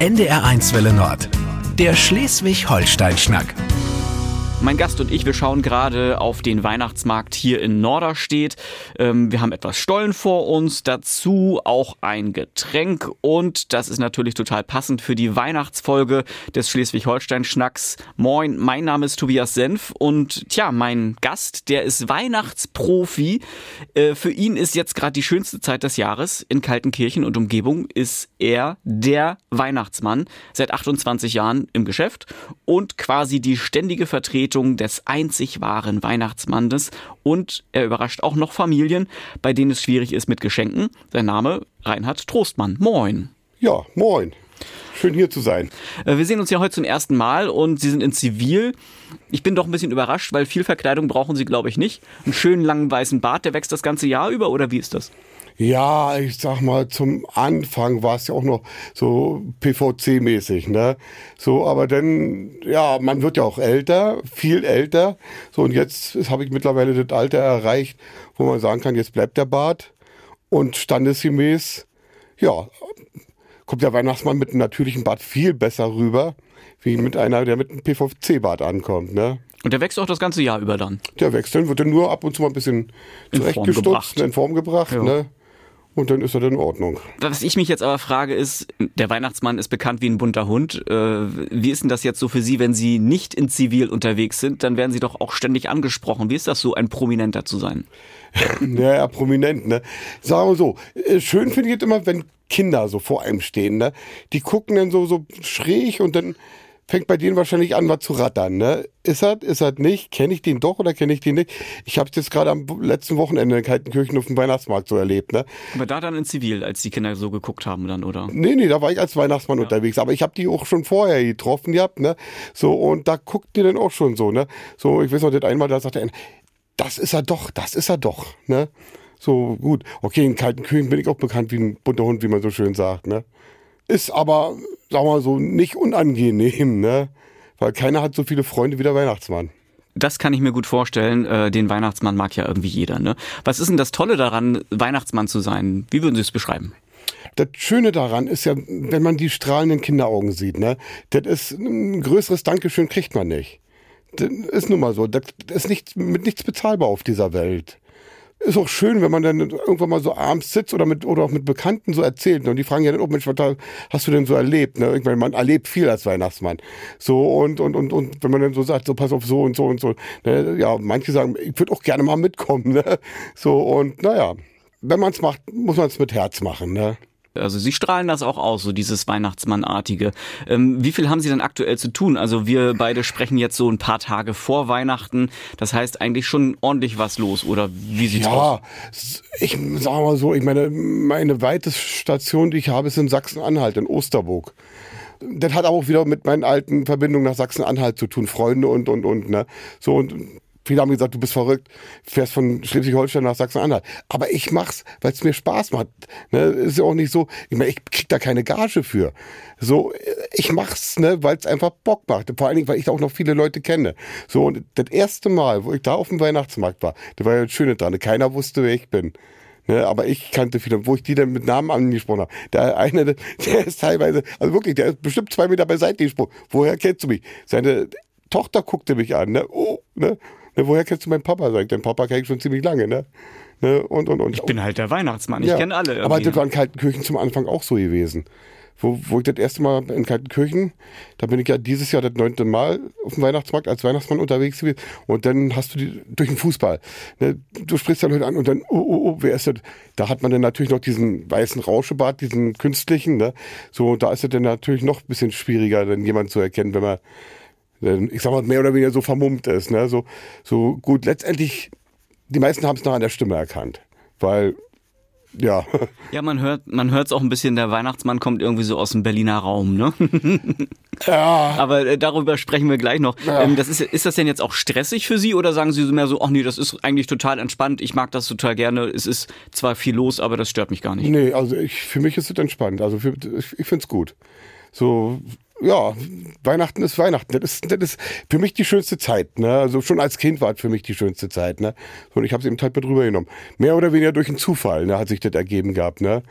NDR1 Welle Nord. Der Schleswig-Holstein-Schnack. Mein Gast und ich, wir schauen gerade auf den Weihnachtsmarkt hier in Norderstedt. Ähm, wir haben etwas Stollen vor uns, dazu auch ein Getränk und das ist natürlich total passend für die Weihnachtsfolge des Schleswig-Holstein-Schnacks. Moin, mein Name ist Tobias Senf und tja, mein Gast, der ist Weihnachtsprofi. Äh, für ihn ist jetzt gerade die schönste Zeit des Jahres. In Kaltenkirchen und Umgebung ist er der Weihnachtsmann seit 28 Jahren im Geschäft und quasi die ständige Vertretung Vertretung des einzig wahren Weihnachtsmannes und er überrascht auch noch Familien, bei denen es schwierig ist mit Geschenken. Sein Name Reinhard Trostmann. Moin. Ja, moin. Schön hier zu sein. Äh, wir sehen uns ja heute zum ersten Mal und Sie sind in Zivil. Ich bin doch ein bisschen überrascht, weil viel Verkleidung brauchen Sie, glaube ich, nicht. Einen schönen langen weißen Bart, der wächst das ganze Jahr über oder wie ist das? Ja, ich sag mal, zum Anfang war es ja auch noch so PVC-mäßig, ne? So, aber dann, ja, man wird ja auch älter, viel älter. So, und jetzt habe ich mittlerweile das Alter erreicht, wo man sagen kann, jetzt bleibt der Bart. Und standesgemäß, ja, kommt der Weihnachtsmann mit einem natürlichen Bart viel besser rüber, wie mit einer, der mit einem PVC-Bart ankommt, ne? Und der wächst auch das ganze Jahr über dann? Der wächst, dann wird er nur ab und zu mal ein bisschen zurechtgestutzt, in Form gebracht, ja. ne? Und dann ist er in Ordnung. Was ich mich jetzt aber frage ist, der Weihnachtsmann ist bekannt wie ein bunter Hund. Äh, wie ist denn das jetzt so für Sie, wenn Sie nicht in Zivil unterwegs sind? Dann werden Sie doch auch ständig angesprochen. Wie ist das so, ein Prominenter zu sein? ja, ja, prominent, ne? Sagen wir so, äh, schön finde ich es immer, wenn Kinder so vor einem stehen, ne? Die gucken dann so, so schräg und dann fängt bei denen wahrscheinlich an, was zu rattern. Ne? Ist er, ist er nicht? Kenne ich den doch oder kenne ich den nicht? Ich habe es jetzt gerade am letzten Wochenende in Kaltenkirchen auf dem Weihnachtsmarkt so erlebt. Ne? Aber da dann in Zivil, als die Kinder so geguckt haben dann, oder? Nee, nee, da war ich als Weihnachtsmann ja. unterwegs. Aber ich habe die auch schon vorher getroffen gehabt. Ne? So, und da guckt die dann auch schon so. Ne? So, ich weiß noch, das einmal, da sagte er, das ist er doch, das ist er doch. Ne? So, gut. Okay, in Kaltenkirchen bin ich auch bekannt wie ein bunter Hund, wie man so schön sagt. Ne? Ist aber, sagen wir mal so, nicht unangenehm, ne? Weil keiner hat so viele Freunde wie der Weihnachtsmann. Das kann ich mir gut vorstellen. Äh, den Weihnachtsmann mag ja irgendwie jeder. Ne? Was ist denn das Tolle daran, Weihnachtsmann zu sein? Wie würden Sie es beschreiben? Das Schöne daran ist ja, wenn man die strahlenden Kinderaugen sieht, ne? Das ist ein größeres Dankeschön kriegt man nicht. Das ist nun mal so. Das ist nicht, mit nichts bezahlbar auf dieser Welt ist auch schön, wenn man dann irgendwann mal so abends sitzt oder mit oder auch mit Bekannten so erzählt. Und die fragen ja dann, oh Mensch, was hast du denn so erlebt? Ne? Ich meine, man erlebt viel als Weihnachtsmann. So und, und, und, und wenn man dann so sagt, so pass auf so und so und so. Ne? Ja, manche sagen, ich würde auch gerne mal mitkommen. Ne? So und naja, wenn man es macht, muss man es mit Herz machen. Ne? Also Sie strahlen das auch aus, so dieses Weihnachtsmannartige. Ähm, wie viel haben Sie denn aktuell zu tun? Also wir beide sprechen jetzt so ein paar Tage vor Weihnachten. Das heißt eigentlich schon ordentlich was los, oder wie sieht's ja, aus? Ja, ich sag mal so, ich meine, meine weiteste Station, die ich habe, ist in Sachsen-Anhalt, in Osterburg. Das hat auch wieder mit meinen alten Verbindungen nach Sachsen-Anhalt zu tun, Freunde und, und, und, ne. So, und Viele haben gesagt, du bist verrückt, fährst von Schleswig-Holstein nach Sachsen-Anhalt. Aber ich mach's, weil es mir Spaß macht. Ne, ist ja auch nicht so, ich meine, ich krieg da keine Gage für. So, ich mach's, ne, weil es einfach Bock macht. Vor allen Dingen, weil ich da auch noch viele Leute kenne. So, und das erste Mal, wo ich da auf dem Weihnachtsmarkt war, da war ja das Schöne dran. Keiner wusste, wer ich bin. Ne, aber ich kannte viele, wo ich die dann mit Namen angesprochen habe. Der eine, der ist teilweise, also wirklich, der ist bestimmt zwei Meter beiseite gesprungen. Woher kennst du mich? Seine Tochter guckte mich an, ne? Oh, ne? Ne, woher kennst du meinen Papa? Sagt dein Papa kenne ich schon ziemlich lange, ne? ne? Und, und, und. Ich bin halt der Weihnachtsmann, ich kenne alle. Aber das war in Kaltenkirchen zum Anfang auch so gewesen. Wo, wo ich das erste Mal in Kaltenkirchen, da bin ich ja dieses Jahr das neunte Mal auf dem Weihnachtsmarkt als Weihnachtsmann unterwegs gewesen. Und dann hast du die durch den Fußball. Ne? Du sprichst dann Leute an und dann, oh, oh, oh, wer ist das? Da hat man dann natürlich noch diesen weißen Rauschebart, diesen künstlichen. Ne? So, da ist es dann natürlich noch ein bisschen schwieriger, dann jemanden zu erkennen, wenn man ich sag mal, mehr oder weniger so vermummt ist. Ne? So, so gut, letztendlich, die meisten haben es noch an der Stimme erkannt. Weil, ja. Ja, man hört man hört es auch ein bisschen, der Weihnachtsmann kommt irgendwie so aus dem Berliner Raum, ne? Ja. Aber äh, darüber sprechen wir gleich noch. Ja. Ähm, das ist, ist das denn jetzt auch stressig für Sie oder sagen Sie mehr so, ach nee, das ist eigentlich total entspannt, ich mag das total gerne, es ist zwar viel los, aber das stört mich gar nicht. Nee, also ich, für mich ist es entspannt, also für, ich, ich finde es gut. So, ja, Weihnachten ist Weihnachten. Das ist, das ist für mich die schönste Zeit. Ne? Also schon als Kind war es für mich die schönste Zeit. Ne? Und ich habe es eben halt mit rübergenommen. Mehr oder weniger durch einen Zufall ne, hat sich das ergeben gehabt. Ne?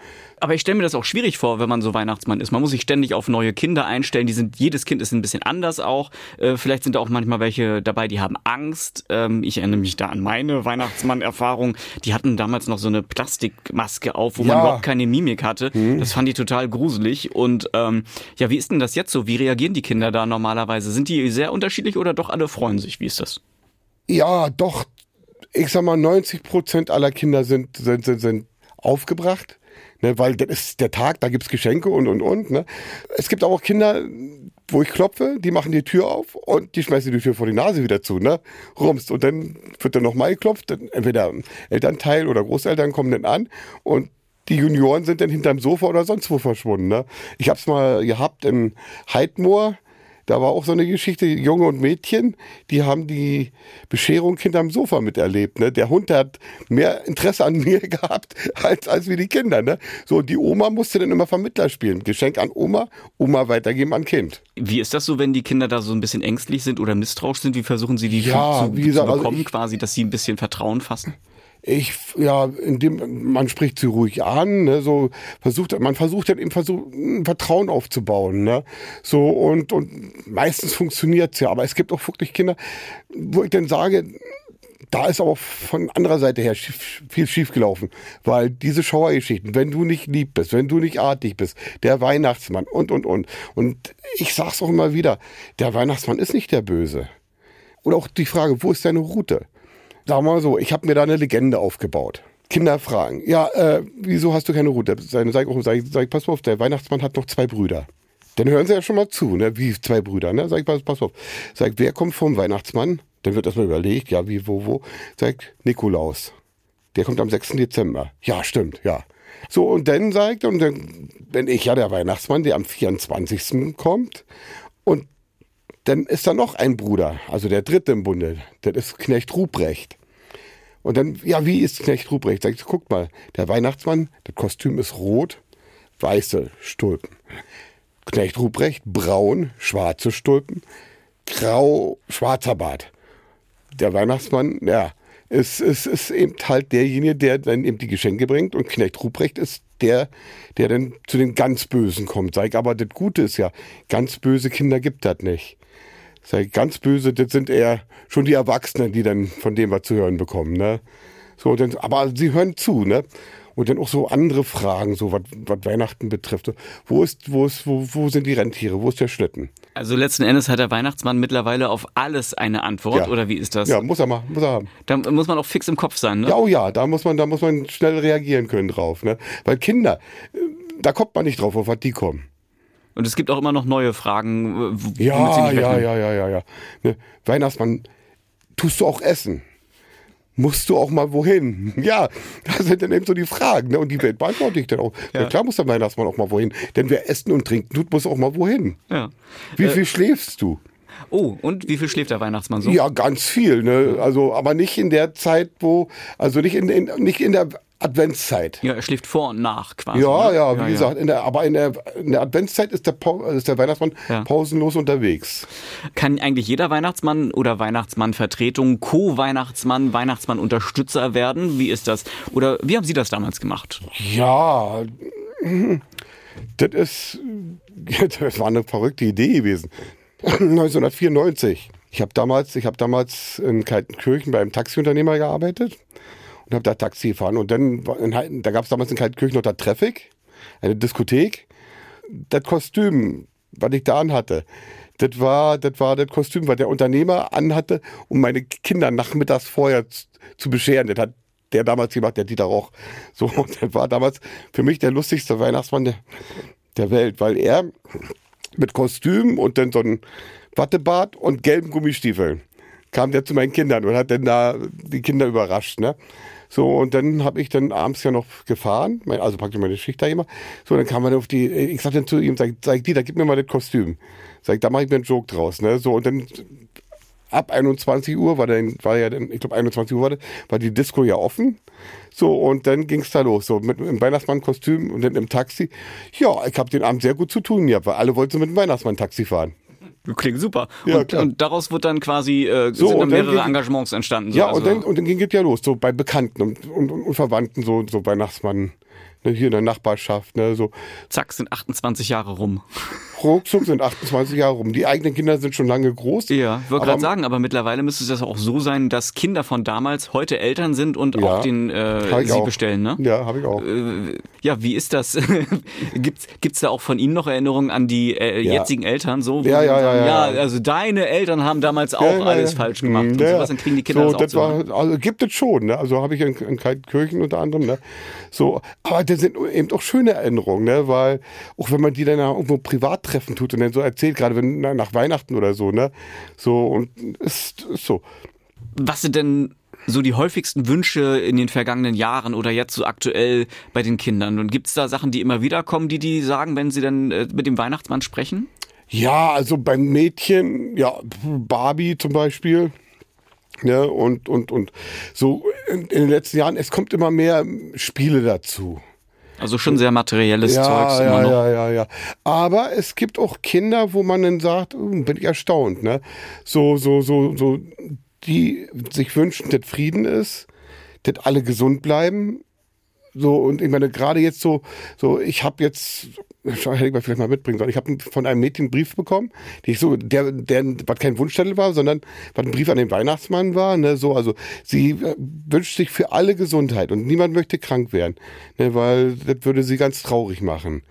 Aber ich stelle mir das auch schwierig vor, wenn man so Weihnachtsmann ist. Man muss sich ständig auf neue Kinder einstellen. Die sind, jedes Kind ist ein bisschen anders auch. Äh, vielleicht sind da auch manchmal welche dabei, die haben Angst. Ähm, ich erinnere mich da an meine Weihnachtsmann-Erfahrung. Die hatten damals noch so eine Plastikmaske auf, wo Ja. man überhaupt keine Mimik hatte. Das fand ich total gruselig. Und ähm, ja, wie ist denn das jetzt so? Wie reagieren die Kinder da normalerweise? Sind die sehr unterschiedlich oder doch alle freuen sich? Wie ist das? Ja, doch. Ich sag mal, 90 Prozent aller Kinder sind, sind, sind, sind aufgebracht. Ne, weil das ist der Tag, da gibt's Geschenke und und und. Ne. Es gibt auch Kinder, wo ich klopfe, die machen die Tür auf und die schmeißen die Tür vor die Nase wieder zu, ne? Rumst. Und dann wird dann nochmal geklopft. Entweder Elternteil oder Großeltern kommen dann an und die Junioren sind dann hinterm Sofa oder sonst wo verschwunden. Ne? Ich hab's mal gehabt in Heidmoor. Da war auch so eine Geschichte, Junge und Mädchen, die haben die Bescherung hinterm Sofa miterlebt. Ne? Der Hund hat mehr Interesse an mir gehabt, als, als wie die Kinder. Ne? So, die Oma musste dann immer Vermittler spielen. Geschenk an Oma, Oma weitergeben an Kind. Wie ist das so, wenn die Kinder da so ein bisschen ängstlich sind oder misstrauisch sind? Wie versuchen sie die Ja, zu, wie gesagt, zu also bekommen, ich- quasi, dass sie ein bisschen Vertrauen fassen? Ich, ja, indem man spricht sie ruhig an, ne, so versucht, man versucht dann eben versucht, ein Vertrauen aufzubauen, ne, so und und meistens funktioniert's ja, aber es gibt auch wirklich Kinder, wo ich dann sage, da ist aber von anderer Seite her schief, viel schief gelaufen, weil diese Schauergeschichten, wenn du nicht lieb bist, wenn du nicht artig bist, der Weihnachtsmann und und und und ich sag's auch immer wieder, der Weihnachtsmann ist nicht der Böse. Oder auch die Frage, wo ist deine Route? Wir mal so, ich habe mir da eine Legende aufgebaut. Kinder fragen, ja, äh, wieso hast du keine Route? Sag ich, auch, sag, ich, sag ich, pass auf, der Weihnachtsmann hat noch zwei Brüder. Dann hören sie ja schon mal zu, ne? wie zwei Brüder. Ne? Sag ich, pass, pass auf. Sag wer kommt vom Weihnachtsmann? Dann wird erstmal überlegt, ja, wie, wo, wo. Sag ich, Nikolaus. Der kommt am 6. Dezember. Ja, stimmt, ja. So, und dann sagt und dann bin ich ja der Weihnachtsmann, der am 24. kommt. Und dann ist da noch ein Bruder, also der dritte im Bunde. Das ist Knecht Ruprecht. Und dann, ja, wie ist Knecht Ruprecht? Sag ich, guck mal, der Weihnachtsmann, das Kostüm ist rot, weiße Stulpen. Knecht Ruprecht, braun, schwarze Stulpen, grau, schwarzer Bart. Der Weihnachtsmann, ja, ist, ist, ist eben halt derjenige, der dann eben die Geschenke bringt und Knecht Ruprecht ist der, der dann zu den ganz Bösen kommt. Sag ich, aber das Gute ist ja, ganz böse Kinder gibt das nicht. Ich, ganz böse, das sind eher schon die Erwachsenen, die dann von dem was zu hören bekommen, ne? So, dann, aber sie hören zu, ne? Und dann auch so andere Fragen, so was, was Weihnachten betrifft. So, Wo ist, wo ist, wo, wo sind die Rentiere? Wo ist der Schlitten? Also letzten Endes hat der Weihnachtsmann mittlerweile auf alles eine Antwort, Ja. oder wie ist das? Ja, muss er mal, muss er haben. Da muss man auch fix im Kopf sein, ne? Ja, oh ja, da muss man, da muss man schnell reagieren können drauf, ne? Weil Kinder, äh, da kommt man nicht drauf, auf was die kommen. Und es gibt auch immer noch neue Fragen, Ja, ja, ja, ja, ja, ja. Ne? Weihnachtsmann, tust du auch essen? Musst du auch mal wohin? Ja, das sind dann eben so die Fragen. Ne? Und die Welt beantworte ich dann auch. Ja. klar muss der Weihnachtsmann auch mal wohin. Denn wer essen und trinken tut, muss auch mal wohin. Ja. Wie viel schläfst du? Oh, und wie viel schläft der Weihnachtsmann so? Ja, ganz viel. Ne? Also, aber nicht in der Zeit, wo, also nicht in, in, nicht in der Adventszeit. Ja, er schläft vor und nach quasi. Ja, ne? ja, wie gesagt, in der, aber in der, in der Adventszeit ist der, ist der Weihnachtsmann Ja. pausenlos unterwegs. Kann eigentlich jeder Weihnachtsmann oder Weihnachtsmannvertretung Co-Weihnachtsmann, Weihnachtsmann-Unterstützer werden? Wie ist das? Oder wie haben Sie das damals gemacht? Ja, das ist, das war eine verrückte Idee gewesen. 1994. Ich habe damals, ich habe damals in Kaltenkirchen bei einem Taxiunternehmer gearbeitet und habe da Taxi gefahren. Und dann, in, da gab es damals in Kaltenkirchen noch das Traffic, eine Diskothek. Das Kostüm, was ich da anhatte, das war, das war das Kostüm, was der Unternehmer anhatte, um meine Kinder nachmittags vorher zu bescheren. Das hat der damals gemacht, der Dieter Roch. So, und das war damals für mich der lustigste Weihnachtsmann der, der Welt, weil er mit Kostüm und dann so ein Wattebart und gelben Gummistiefeln kam der zu meinen Kindern und hat dann da die Kinder überrascht, ne? So, und dann habe ich dann abends ja noch gefahren, mein- also praktisch meine Schicht da immer. So, dann kam man auf die, ich sag dann zu ihm, sag, sag Dieter, gib mir mal das Kostüm. Sag, da mache ich mir einen Joke draus, ne? So, und dann ab 21 Uhr war dann, war ja dann, ich glaube 21 Uhr war, das, war die Disco ja offen. So, und dann ging's da los, so mit dem Weihnachtsmann-Kostüm und dann im Taxi. Ja, ich habe den Abend sehr gut zu tun gehabt, weil alle wollten mit dem Weihnachtsmann-Taxi fahren. Klingt super. Ja, und, und daraus wird dann quasi äh, So, sind dann und dann mehrere ging- Engagements entstanden. So, Ja, also, und dann, und dann ging es ja los, so bei Bekannten und, und, und Verwandten, so, so Weihnachtsmann, ne, hier in der Nachbarschaft, ne, so. zack, sind 28 Jahre rum. Ruckzuck sind 28 Jahre rum. Die eigenen Kinder sind schon lange groß. Ja, ich wollte gerade sagen, aber mittlerweile müsste es das auch so sein, dass Kinder von damals heute Eltern sind und Ja, auch den äh, sie auch. bestellen, ne? Ja, habe ich auch. Äh, Ja, wie ist das? gibt's, gibt's da auch von Ihnen noch Erinnerungen an die äh, Ja. jetzigen Eltern? So, Ja, ja, sagen, ja, ja. also deine Eltern haben damals auch Ja, ja, alles ja. falsch gemacht und ja, ja. sowas, dann kriegen die Kinder so, das auch das war, also gibt es schon, ne? Also habe ich in, in Kaltenkirchen unter anderem, ne? So, aber das sind eben auch schöne Erinnerungen, ne? Weil auch wenn man die dann irgendwo privat treffen tut und dann so erzählt, gerade wenn na, nach Weihnachten oder so, ne? So und ist, ist so. Was sind denn so die häufigsten Wünsche in den vergangenen Jahren oder jetzt so aktuell bei den Kindern? Und gibt's da Sachen, die immer wieder kommen, die die sagen, wenn sie dann äh, mit dem Weihnachtsmann sprechen? Ja, also beim Mädchen, ja, Barbie zum Beispiel. Ne, und, und, und so in, in den letzten Jahren, es kommt immer mehr Spiele dazu. Also schon sehr materielles ja, Zeugs ja, immer noch. ja, ja, ja. Aber es gibt auch Kinder, wo man dann sagt, oh, bin ich erstaunt, ne? So, so, so, so, die sich wünschen, dass Frieden ist, dass alle gesund bleiben. So, und ich meine, gerade jetzt so, so, ich habe jetzt, hätte ich mal vielleicht mal mitbringen sollen, ich habe von einem Mädchen einen Brief bekommen, die ich so, der, der, was kein Wunschzettel war, sondern was ein Brief an den Weihnachtsmann war, ne, so, also, sie äh, wünscht sich für alle Gesundheit und niemand möchte krank werden, ne, weil das würde sie ganz traurig machen.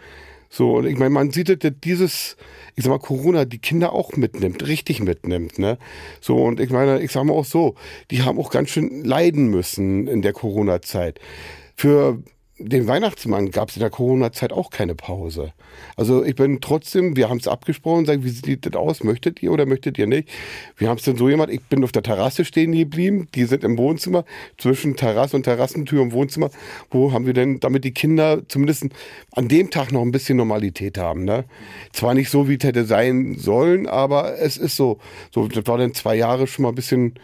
So, und ich meine, man sieht, dass dieses, ich sag mal, Corona die Kinder auch mitnimmt, richtig mitnimmt, ne? So, und ich meine, ich sag mal auch so, die haben auch ganz schön leiden müssen in der Corona-Zeit. Für den Weihnachtsmann gab es in der Corona-Zeit auch keine Pause. Also ich bin trotzdem, wir haben es abgesprochen, sagen, wie sieht das aus? Möchtet ihr oder möchtet ihr nicht? Wir haben es dann so gemacht, ich bin auf der Terrasse stehen geblieben, die sind im Wohnzimmer, zwischen Terrasse und Terrassentür im Wohnzimmer, wo haben wir denn, damit die Kinder zumindest an dem Tag noch ein bisschen Normalität haben. Ne? Zwar nicht so, wie es hätte sein sollen, aber es ist so. so. Das war dann zwei Jahre schon mal ein bisschen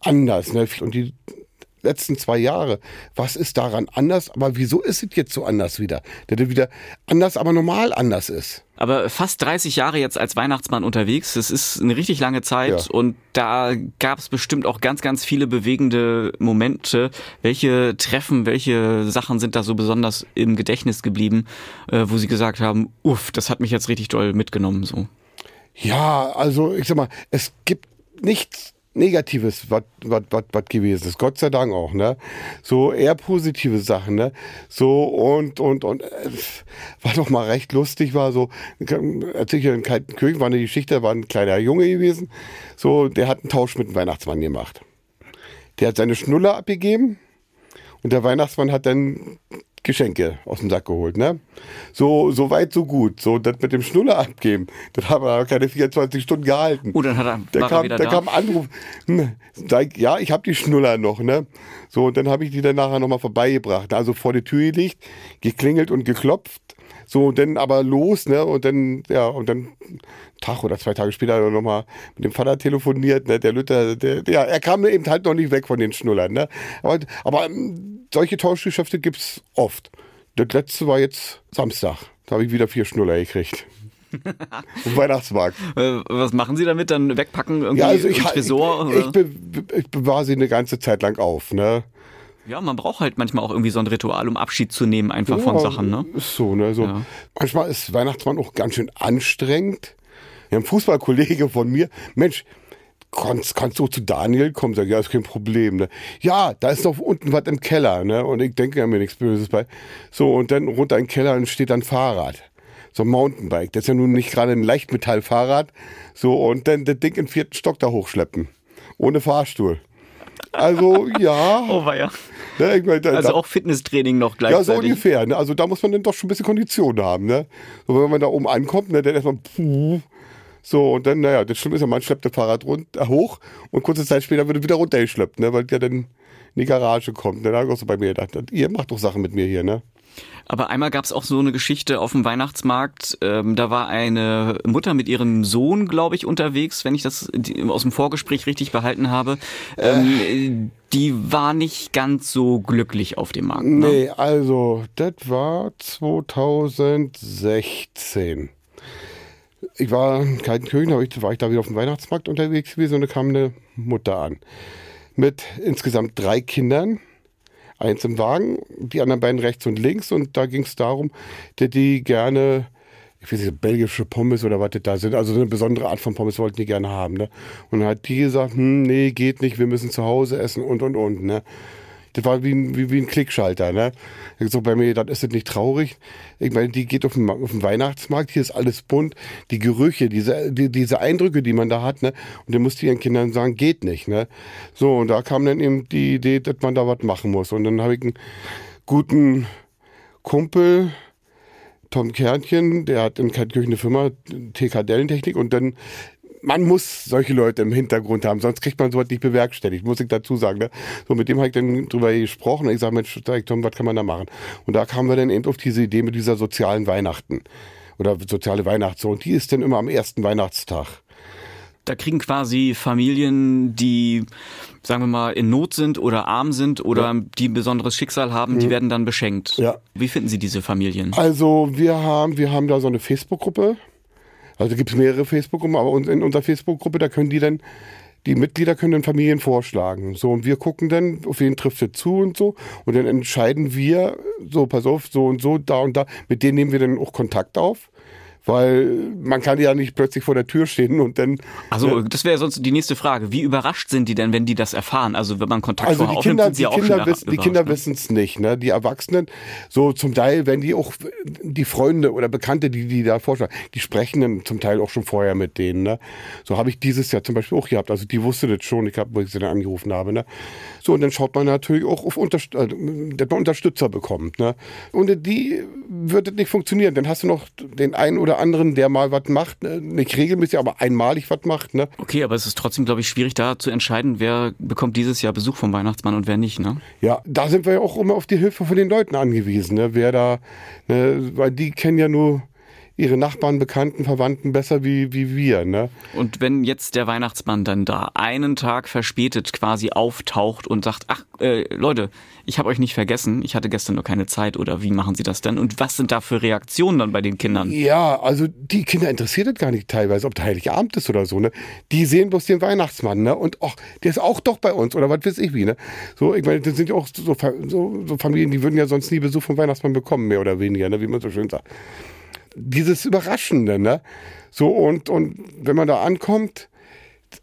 anders. Ne? Und die letzten zwei Jahre. Was ist daran anders? Aber wieso ist es jetzt so anders wieder? Der das wieder anders, aber normal anders ist. Aber fast 30 Jahre jetzt als Weihnachtsmann unterwegs, das ist eine richtig lange Zeit Ja. und da gab es bestimmt auch ganz, ganz viele bewegende Momente. Welche Treffen, welche Sachen sind da so besonders im Gedächtnis geblieben, äh, wo Sie gesagt haben, uff, das hat mich jetzt richtig doll mitgenommen so. Ja, also ich sag mal, es gibt nichts Negatives, was gewesen ist. Gott sei Dank auch, ne? So eher positive Sachen, ne? So und und und äh, war doch mal recht lustig, war so, erzähl ich in Kaltenkirchen, war eine Geschichte, war ein kleiner Junge gewesen, so, der hat einen Tausch mit dem Weihnachtsmann gemacht. Der hat seine Schnuller abgegeben und der Weihnachtsmann hat dann Geschenke aus dem Sack geholt, ne? So, so weit, so gut. So, das mit dem Schnuller abgeben, das haben wir aber keine 24 Stunden gehalten. Oh, dann hat er, Da er kam, wieder da da. kam ein Anruf. Hm, sag Ja, ich habe die Schnuller noch, ne? So, und dann habe ich die dann nachher nochmal vorbeigebracht. Also vor die Tür gelegt, geklingelt und geklopft. So, und dann aber los, ne? Und dann, ja, und dann Tag oder zwei Tage später nochmal mit dem Vater telefoniert, ne? Der Luther, der, ja, er kam eben halt noch nicht weg von den Schnullern, ne? Aber, aber ähm, solche Tauschgeschäfte gibt's oft. Das letzte war jetzt Samstag. Da habe ich wieder vier Schnuller gekriegt. Weihnachtsmarkt. Äh, was machen Sie damit? Dann wegpacken irgendwie Ja, also ich, Tresor? ich, ich, be, ich bewahre sie eine ganze Zeit lang auf, ne? ja, man braucht halt manchmal auch irgendwie so ein Ritual, um Abschied zu nehmen einfach von Ja, Sachen, ne? So, ne? So. Ja. Manchmal ist Weihnachtsmann auch ganz schön anstrengend. Wir haben einen Fußballkollege von mir, Mensch, kannst, kannst du zu Daniel kommen? Sag, ja, ist kein Problem, ne? Ja, da ist noch unten was im Keller, ne? Und ich denke ja mir nichts Böses bei. So, und dann runter in den Keller und steht dann Fahrrad. So ein Mountainbike. Das ist ja nun nicht gerade ein Leichtmetallfahrrad. So, und dann das Ding im vierten Stock da hochschleppen. Ohne Fahrstuhl. Also, ja. Oh, war ja. Ne, ich meine, da, Also auch Fitnesstraining noch ja, gleichzeitig. so ungefähr. Ne? Also da muss man dann doch schon ein bisschen Kondition haben. Ne? So, wenn man da oben ankommt, ne, dann erstmal puh, so und dann, naja, das Schlimme ist ja, man schleppt das Fahrrad runter, hoch und kurze Zeit später wird es wieder runtergeschleppt, ne? weil der dann in die Garage kommt. Ne? Da habe ich auch so bei mir gedacht, ihr macht doch Sachen mit mir hier, ne? Aber einmal gab es auch so eine Geschichte auf dem Weihnachtsmarkt. Ähm, da war eine Mutter mit ihrem Sohn, glaube ich, unterwegs, wenn ich das aus dem Vorgespräch richtig behalten habe. Ähm, äh. Die war nicht ganz so glücklich auf dem Markt. Ne? Nee, also das war 2016. Ich war in Kaltenkirchen, da war ich da wieder auf dem Weihnachtsmarkt unterwegs gewesen und da kam eine Mutter an. Mit insgesamt drei Kindern eins im Wagen, die anderen beiden rechts und links. Und da ging es darum, dass die gerne, ich weiß nicht, belgische Pommes oder was das da sind, also eine besondere Art von Pommes wollten die gerne haben. Ne? Und dann hat die gesagt, hm, nee, geht nicht, wir müssen zu Hause essen und und und. Ne? Das war wie ein, wie, wie ein Klickschalter. Ne? So bei mir, das ist das nicht traurig. Ich meine, die geht auf den, auf den Weihnachtsmarkt, hier ist alles bunt. Die Gerüche, diese, die, diese Eindrücke, die man da hat, ne? Und dann musste ihren Kindern sagen, geht nicht. Ne? So, und da kam dann eben die Idee, dass man da was machen muss. Und dann habe ich einen guten Kumpel, Tom Kernchen, der hat in Kaltkirchen eine Firma, TK Dellentechnik, und dann man muss solche Leute im Hintergrund haben, sonst kriegt man sowas nicht bewerkstelligt, muss ich dazu sagen. Ne? So, mit dem habe ich dann drüber gesprochen und ich sage, Mensch, Tom, was kann man da machen? Und da kamen wir dann eben auf diese Idee mit dieser sozialen Weihnachten oder soziale Weihnachtszone. Die ist dann immer am ersten Weihnachtstag. Da kriegen quasi Familien, die, sagen wir mal, in Not sind oder arm sind oder ja. die ein besonderes Schicksal haben, mhm. die werden dann beschenkt. Ja. Wie finden Sie diese Familien? Also wir haben, wir haben da so eine Facebook-Gruppe, also gibt es mehrere Facebook-Gruppen, aber in unserer Facebook-Gruppe, da können die dann, die Mitglieder können dann Familien vorschlagen. So, und wir gucken dann, auf wen trifft es zu und so. Und dann entscheiden wir, so, pass auf, so und so, da und da. Mit denen nehmen wir dann auch Kontakt auf weil man kann ja nicht plötzlich vor der Tür stehen und dann. Also äh, das wäre sonst die nächste Frage. Wie überrascht sind die denn, wenn die das erfahren? Also wenn man Kontakt also die Kinder, aufnimmt, die, die Kinder, wissen, die Kinder ne? wissen es nicht. Ne? Die Erwachsenen, so zum Teil, wenn die auch die Freunde oder Bekannte, die die da vorschlagen, die sprechen dann zum Teil auch schon vorher mit denen. Ne? So habe ich dieses Jahr zum Beispiel auch gehabt. Also die wusste das schon, ich hab, wo ich sie dann angerufen habe. Ne? So und dann schaut man natürlich auch auf Unterst äh, dass man Unterstützer bekommt. Ne? Und die würde nicht funktionieren. Dann hast du noch den einen oder anderen, der mal was macht, ne? nicht regelmäßig, aber einmalig was macht. Ne? Okay, aber es ist trotzdem, glaube ich, schwierig da zu entscheiden, wer bekommt dieses Jahr Besuch vom Weihnachtsmann und wer nicht. Ne? Ja, da sind wir ja auch immer auf die Hilfe von den Leuten angewiesen. Ne? Wer da, ne? weil die kennen ja nur ihre Nachbarn, Bekannten, Verwandten besser wie, wie wir. Ne? Und wenn jetzt der Weihnachtsmann dann da einen Tag verspätet quasi auftaucht und sagt, ach äh, Leute, ich habe euch nicht vergessen, ich hatte gestern nur keine Zeit oder wie machen Sie das denn? Und was sind da für Reaktionen dann bei den Kindern? Ja, also die Kinder interessiert es gar nicht teilweise, ob der Heiligabend ist oder so. Ne? Die sehen bloß den Weihnachtsmann ne? und ach, der ist auch doch bei uns oder was weiß ich wie. Ne? So, ich meine, das sind ja auch so, so, so Familien, die würden ja sonst nie Besuch vom Weihnachtsmann bekommen, mehr oder weniger, ne? wie man so schön sagt dieses Überraschende, ne? So, und, und wenn man da ankommt,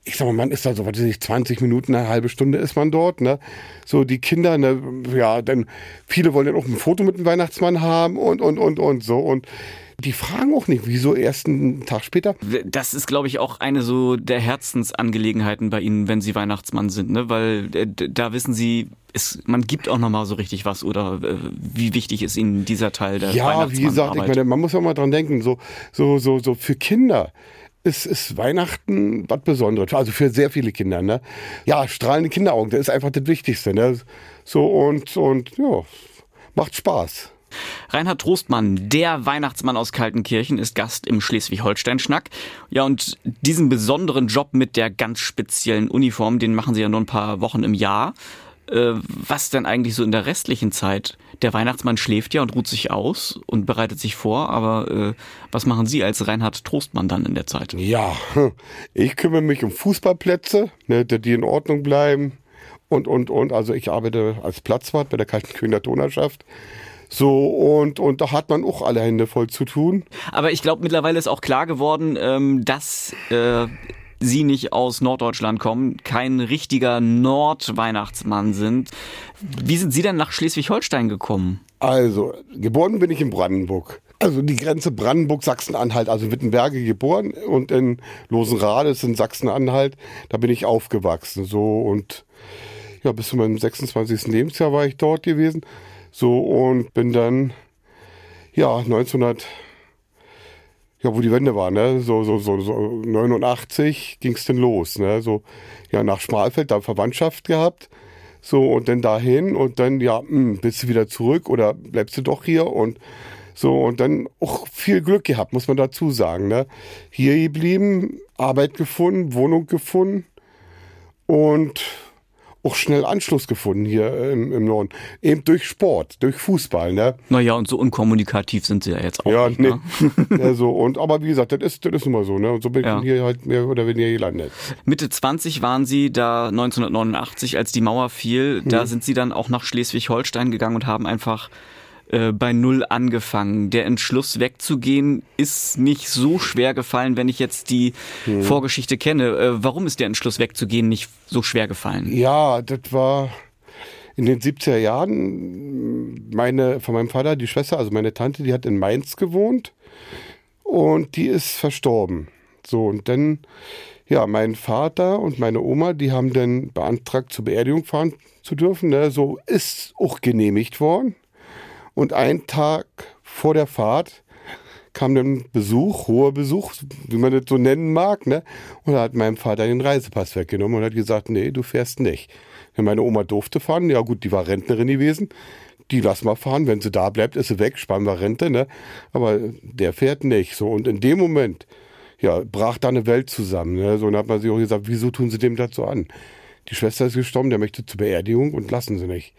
ich sag mal, man ist da so, was weiß ich, 20 Minuten, eine halbe Stunde ist man dort, ne? So, die Kinder, ne, ja, denn viele wollen dann auch ein Foto mit dem Weihnachtsmann haben und, und, und, und so. Und die fragen auch nicht, wieso erst einen Tag später. Das ist, glaube ich, auch eine so der Herzensangelegenheiten bei Ihnen, wenn Sie Weihnachtsmann sind, ne? Weil äh, da wissen Sie, es, man gibt auch nochmal so richtig was oder äh, wie wichtig ist Ihnen dieser Teil der Ja, wie gesagt, ich meine, man muss auch mal dran denken, so, so, so, so für Kinder ist, ist Weihnachten was Besonderes. Also für sehr viele Kinder, ne? Ja, strahlende Kinderaugen, das ist einfach das Wichtigste, ne? So und, und ja, macht Spaß. Reinhard Trostmann, der Weihnachtsmann aus Kaltenkirchen, ist Gast im Schleswig-Holstein-Schnack. Ja, und diesen besonderen Job mit der ganz speziellen Uniform, den machen Sie ja nur ein paar Wochen im Jahr. Äh, was denn eigentlich so in der restlichen Zeit? Der Weihnachtsmann schläft ja und ruht sich aus und bereitet sich vor, aber äh, was machen Sie als Reinhard Trostmann dann in der Zeit? Ja, ich kümmere mich um Fußballplätze, ne, die in Ordnung bleiben und, und, und. Also ich arbeite als Platzwart bei der Kaltenkirchener Tonerschaft. So, und, und da hat man auch alle Hände voll zu tun. Aber ich glaube, mittlerweile ist auch klar geworden, ähm, dass äh, Sie nicht aus Norddeutschland kommen, kein richtiger Nordweihnachtsmann sind. Wie sind Sie denn nach Schleswig-Holstein gekommen? Also, geboren bin ich in Brandenburg. Also die Grenze Brandenburg-Sachsen-Anhalt, also Wittenberge geboren und in Losenrade ist in Sachsen-Anhalt. Da bin ich aufgewachsen. So und ja, bis zu meinem 26. Lebensjahr war ich dort gewesen. So und bin dann ja 1900 ja, wo die Wende war, ne? So, so, so, so 89 ging es denn los, ne? So, ja, nach Schmalfeld, da Verwandtschaft gehabt. So, und dann dahin und dann, ja, mh, bist du wieder zurück oder bleibst du doch hier und so, und dann auch viel Glück gehabt, muss man dazu sagen. Ne? Hier geblieben, Arbeit gefunden, Wohnung gefunden und auch schnell Anschluss gefunden hier im, im Norden. Eben durch Sport, durch Fußball, ne? Naja, und so unkommunikativ sind sie ja jetzt auch ja, nicht, nee. ne? ja, so, und, aber wie gesagt, das ist, das ist immer so, ne? Und so bin Ja. ich hier halt mehr oder weniger gelandet. Mitte 20 waren sie da 1989, als die Mauer fiel. Da sind sie dann auch nach Schleswig-Holstein gegangen und haben einfach äh, bei Null angefangen. Der Entschluss wegzugehen ist nicht so schwer gefallen, wenn ich jetzt die Mhm. Vorgeschichte kenne. Äh, warum ist der Entschluss wegzugehen nicht so schwer gefallen? Ja, das war in den 70er Jahren. Meine, von meinem Vater, die Schwester, also meine Tante, die hat in Mainz gewohnt und die ist verstorben. So, und dann, ja, mein Vater und meine Oma, die haben dann beantragt, zur Beerdigung fahren zu dürfen. Ne? So ist auch genehmigt worden. Und einen Tag vor der Fahrt kam dann Besuch, hoher Besuch, wie man das so nennen mag, ne? Und da hat meinem Vater den Reisepass weggenommen und hat gesagt, nee, du fährst nicht. Ja, meine Oma durfte fahren, ja gut, die war Rentnerin gewesen. Die lass mal fahren, wenn sie da bleibt, ist sie weg, sparen wir Rente, ne? Aber der fährt nicht. So, und in dem Moment, ja, brach da eine Welt zusammen. Ne? So, und hat man sich auch gesagt, wieso tun sie dem dazu an? Die Schwester ist gestorben, der möchte zur Beerdigung und lassen sie nicht.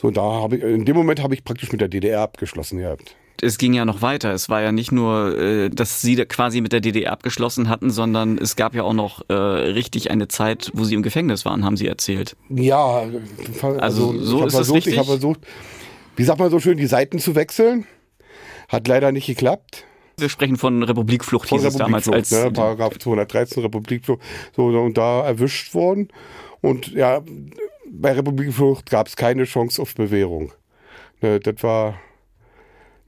So, da habe ich, in dem Moment habe ich praktisch mit der DDR abgeschlossen gehabt. Es ging ja noch weiter. Es war ja nicht nur, äh, dass sie quasi mit der DDR abgeschlossen hatten, sondern es gab ja auch noch äh, richtig eine Zeit, wo sie im Gefängnis waren, haben sie erzählt. Ja, also, so ich ist versucht, richtig? ich habe versucht, wie sagt man so schön, die Seiten zu wechseln. Hat leider nicht geklappt. Wir sprechen von Republikflucht, Von hieß es damals als ne, Paragraph 213 Republikflucht, so und da erwischt worden. Und ja, bei Republikflucht gab es keine Chance auf Bewährung. Ne, das war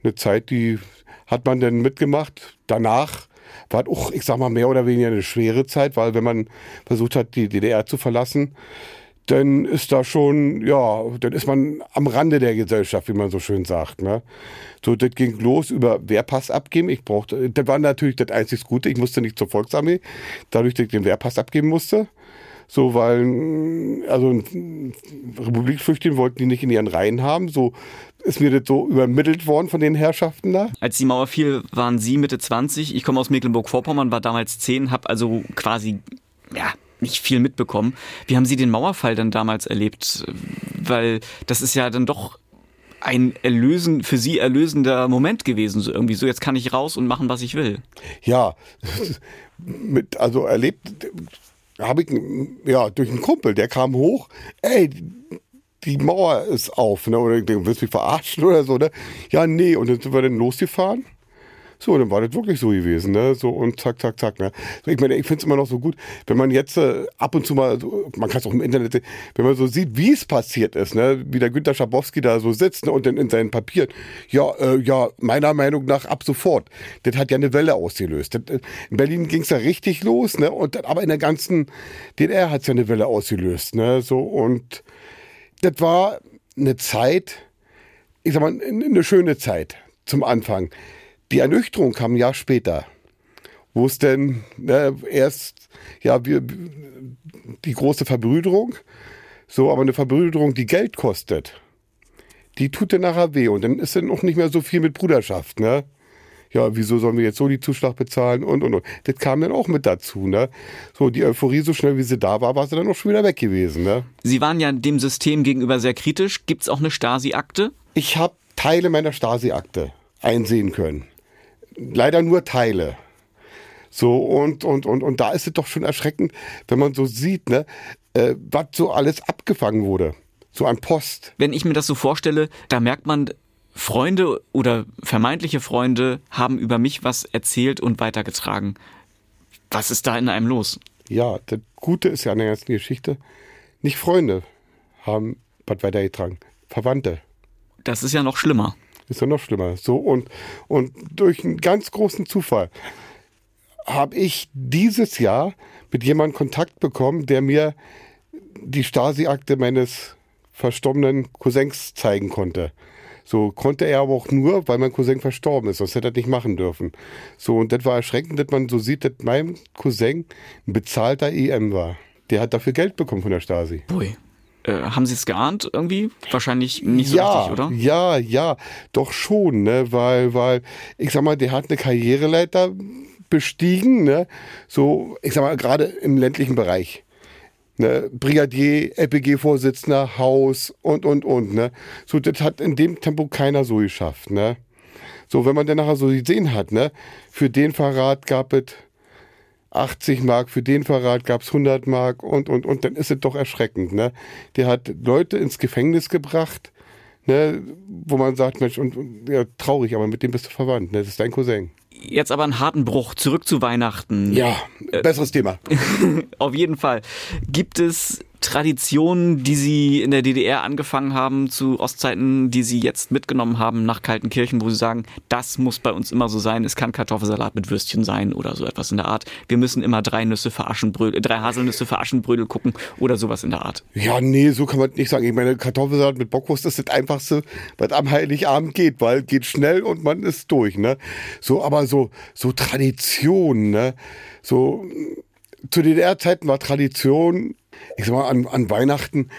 eine Zeit, die hat man dann mitgemacht. Danach war es auch, ich sag mal, mehr oder weniger eine schwere Zeit, weil wenn man versucht hat, die DDR zu verlassen, dann ist da schon, ja, dann ist man am Rande der Gesellschaft, wie man so schön sagt. Ne? So, das ging los über Wehrpass abgeben. Ich brauchte, das war natürlich das einzig Gute. Ich musste nicht zur Volksarmee, dadurch, dass ich den Wehrpass abgeben musste. So, weil, also Republikflüchtlinge wollten die nicht in ihren Reihen haben. So ist mir das so übermittelt worden von den Herrschaften da. Als die Mauer fiel, waren Sie Mitte 20. Ich komme aus Mecklenburg-Vorpommern, war damals 10, habe also quasi, ja, nicht viel mitbekommen. Wie haben Sie den Mauerfall dann damals erlebt? Weil das ist ja dann doch ein erlösen, für Sie erlösender Moment gewesen. So irgendwie so, jetzt kann ich raus und machen, was ich will. Ja, mit, also erlebt habe ich, ja, durch einen Kumpel, der kam hoch, ey, die Mauer ist auf, ne? Oder ich denke, willst du mich verarschen oder so, ne? Ja, nee, und dann sind wir dann losgefahren. So, dann war das wirklich so gewesen, ne? So und zack, zack, zack, ne? Ich meine, ich finde es immer noch so gut, wenn man jetzt äh, ab und zu mal, so, man kann es auch im Internet sehen, wenn man so sieht, wie es passiert ist, ne? Wie der Günter Schabowski da so sitzt ne? und dann in seinen Papieren, ja, äh, ja, meiner Meinung nach ab sofort. Das hat ja eine Welle ausgelöst. Das, äh, in Berlin ging es ja richtig los, ne? Und aber in der ganzen DDR hat es ja eine Welle ausgelöst, ne? So und das war eine Zeit, ich sag mal, eine schöne Zeit zum Anfang. Die Ernüchterung kam ein Jahr später, wo es denn ne, erst, ja, wir, die große Verbrüderung, so, aber eine Verbrüderung, die Geld kostet, die tut dir nachher weh und dann ist dann auch nicht mehr so viel mit Bruderschaft, ne? Ja, wieso sollen wir jetzt so die Zuschlag bezahlen und und und. Das kam dann auch mit dazu, ne? So, die Euphorie, so schnell wie sie da war, war sie dann auch schon wieder weg gewesen, ne? Sie waren ja dem System gegenüber sehr kritisch. Gibt es auch eine Stasi-Akte? Ich habe Teile meiner Stasi-Akte einsehen können. Leider nur Teile. So, und, und, und, und da ist es doch schon erschreckend, wenn man so sieht, ne, äh, was so alles abgefangen wurde. So an Post. Wenn ich mir das so vorstelle, da merkt man, Freunde oder vermeintliche Freunde haben über mich was erzählt und weitergetragen. Was ist da in einem los? Ja, das Gute ist ja an der ganzen Geschichte, nicht Freunde haben was weitergetragen, Verwandte. Das ist ja noch schlimmer. Ist ja noch schlimmer. So, und, und durch einen ganz großen Zufall habe ich dieses Jahr mit jemandem Kontakt bekommen, der mir die Stasi-Akte meines verstorbenen Cousins zeigen konnte. So konnte er aber auch nur, weil mein Cousin verstorben ist, sonst hätte er das nicht machen dürfen. So, und das war erschreckend, dass man so sieht, dass mein Cousin ein bezahlter EM war. Der hat dafür Geld bekommen von der Stasi. Pui. Äh, haben Sie es geahnt irgendwie? Wahrscheinlich nicht so ja, richtig, oder? Ja, ja, doch schon, ne, weil, weil, ich sag mal, der hat eine Karriereleiter bestiegen, ne, so, ich sag mal, gerade im ländlichen Bereich. Ne, Brigadier, LPG-Vorsitzender, Haus und, und, und, ne. So, das hat in dem Tempo keiner so geschafft, ne. So, wenn man dann nachher so gesehen hat, ne, für den Verrat gab es 80 Mark, für den Verrat gab es 100 Mark und, und, und, dann ist es doch erschreckend, ne. Der hat Leute ins Gefängnis gebracht, ne, wo man sagt, Mensch, und, und ja, traurig, aber mit dem bist du verwandt, ne, das ist dein Cousin. Jetzt aber einen harten Bruch, zurück zu Weihnachten. Ja, besseres Thema. Auf jeden Fall. Gibt es Traditionen, die Sie in der DDR angefangen haben zu Ostzeiten, die Sie jetzt mitgenommen haben nach Kaltenkirchen, wo Sie sagen, das muss bei uns immer so sein. Es kann Kartoffelsalat mit Würstchen sein oder so etwas in der Art. Wir müssen immer drei Nüsse für Aschenbrödel, drei Haselnüsse für Aschenbrödel gucken oder sowas in der Art. Ja, nee, so kann man nicht sagen. Ich meine, Kartoffelsalat mit Bockwurst ist das einfachste, was am Heiligabend geht, weil geht schnell und man ist durch, ne? So, aber so, so Tradition, ne? So, zu DDR-Zeiten war Tradition, ich sag mal, an, an Weihnachten,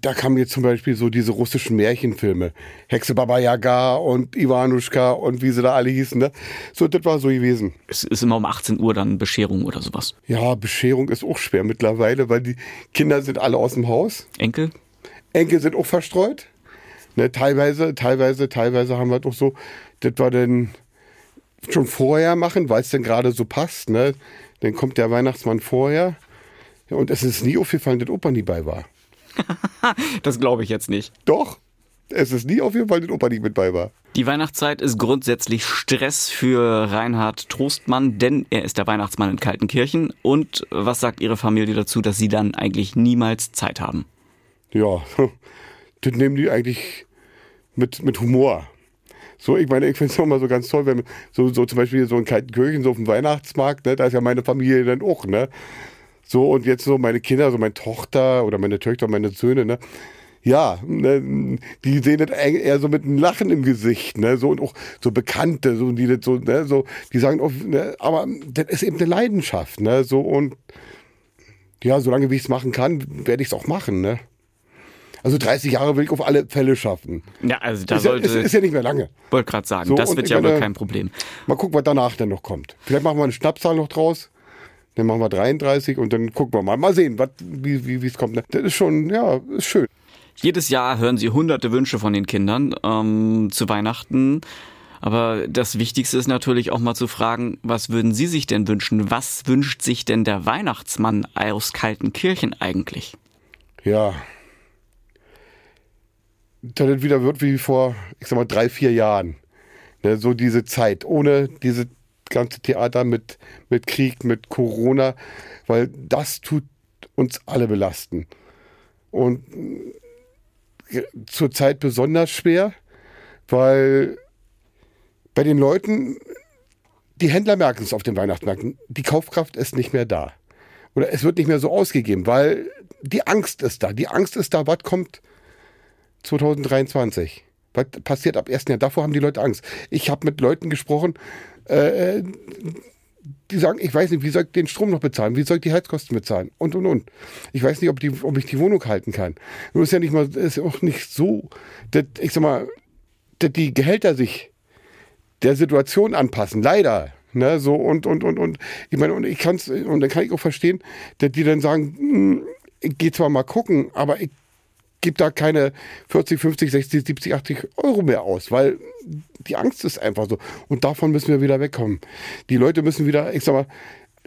da kamen jetzt zum Beispiel so diese russischen Märchenfilme. Hexe Baba Yaga und Ivanuschka und wie sie da alle hießen. Ne? So, das war so gewesen. Es ist immer um 18 Uhr dann Bescherung oder sowas. Ja, Bescherung ist auch schwer mittlerweile, weil die Kinder sind alle aus dem Haus. Enkel? Enkel sind auch verstreut. Ne, teilweise, teilweise, teilweise haben wir doch so, das war dann schon vorher machen, weil es denn gerade so passt. Ne? Dann kommt der Weihnachtsmann vorher. Und es ist nie aufgefallen, dass Opa nie bei war. das glaube ich jetzt nicht. Doch. Es ist nie aufgefallen, dass Opa nicht mit bei war. Die Weihnachtszeit ist grundsätzlich Stress für Reinhard Trostmann, denn er ist der Weihnachtsmann in Kaltenkirchen. Und was sagt Ihre Familie dazu, dass Sie dann eigentlich niemals Zeit haben? Ja, das nehmen die eigentlich mit, mit Humor. So, ich meine, ich finde es auch mal so ganz toll, wenn so, so zum Beispiel so in Kaltenkirchen, so auf dem Weihnachtsmarkt, ne, da ist ja meine Familie dann auch, ne? So, und jetzt so meine Kinder, so meine Tochter oder meine Töchter, meine Söhne, ne? Ja, ne, die sehen das eher so mit einem Lachen im Gesicht, ne, so und auch so Bekannte, so die das so, ne, so, die sagen, oh, ne, aber das ist eben eine Leidenschaft, ne, so und ja, solange wie ich es machen kann, werde ich es auch machen, ne. Also 30 Jahre will ich auf alle Fälle schaffen. Ja, also da ist sollte. Ja, ist, ist ja nicht mehr lange. Wollte gerade sagen, So, das wird ja wohl kein Problem. Mal gucken, was danach denn noch kommt. Vielleicht machen wir eine Schnapszahl noch draus. Dann machen wir 33 und dann gucken wir mal. Mal sehen, wie wie wie es kommt. ne? Das ist schon, ja, ist schön. Jedes Jahr hören Sie hunderte Wünsche von den Kindern ähm, zu Weihnachten. Aber das Wichtigste ist natürlich auch mal zu fragen, was würden Sie sich denn wünschen? Was wünscht sich denn der Weihnachtsmann aus Kaltenkirchen eigentlich? Ja. Dass es wieder wird wie vor, ich sag mal, drei, vier Jahren. Ne, so diese Zeit, ohne diese ganze Theater mit, mit Krieg, mit Corona, weil das tut uns alle belasten. Und äh, zurzeit besonders schwer, weil bei den Leuten, die Händler merken es auf den Weihnachtsmärkten, die Kaufkraft ist nicht mehr da. Oder es wird nicht mehr so ausgegeben, weil die Angst ist da. Die Angst ist da, was kommt 2023? Was passiert ab 1. Jahr? Davor haben die Leute Angst. Ich habe mit Leuten gesprochen, äh, die sagen, ich weiß nicht, wie soll ich den Strom noch bezahlen? Wie soll ich die Heizkosten bezahlen? Und, und, und. Ich weiß nicht, ob, die, ob ich die Wohnung halten kann. Nur ist ja nicht mal, ist ja auch nicht so, dass, ich sag mal, dass die Gehälter sich der Situation anpassen. Leider. Ne, so und, und, und, und. Ich meine, und ich kann's, und dann kann ich auch verstehen, dass die dann sagen, hm, ich gehe zwar mal gucken, aber ich gebe da keine 40, 50, 60, 70, 80 Euro mehr aus, weil die Angst ist einfach so. Und davon müssen wir wieder wegkommen. Die Leute müssen wieder, ich sag mal,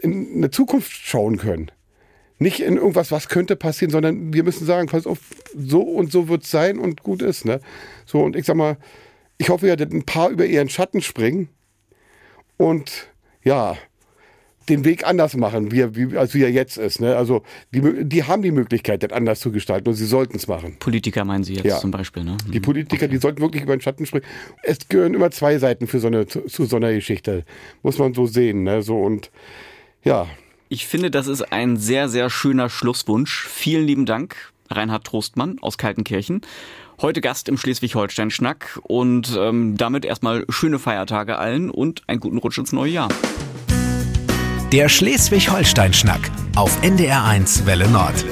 in eine Zukunft schauen können. Nicht in irgendwas, was könnte passieren, sondern wir müssen sagen, pass auf, so und so wird es sein und gut ist. Ne? So, und ich sag mal, ich hoffe ja, dass ein paar über ihren Schatten springen und ja, den Weg anders machen, wie er, wie, als wie er jetzt ist. Ne? Also die, die haben die Möglichkeit, das anders zu gestalten und sie sollten es machen. Politiker meinen Sie jetzt Ja. zum Beispiel, ne? Die Politiker, die sollten wirklich über den Schatten springen. Es gehören immer zwei Seiten für so eine, zu, zu so einer Geschichte. Muss man so sehen. Ne? So und ja, Ich finde, das ist ein sehr, sehr schöner Schlusswunsch. Vielen lieben Dank, Reinhard Trostmann aus Kaltenkirchen. Heute Gast im Schleswig-Holstein-Schnack und ähm, damit erstmal schöne Feiertage allen und einen guten Rutsch ins neue Jahr. Der Schleswig-Holstein-Schnack auf NDR1 Welle Nord.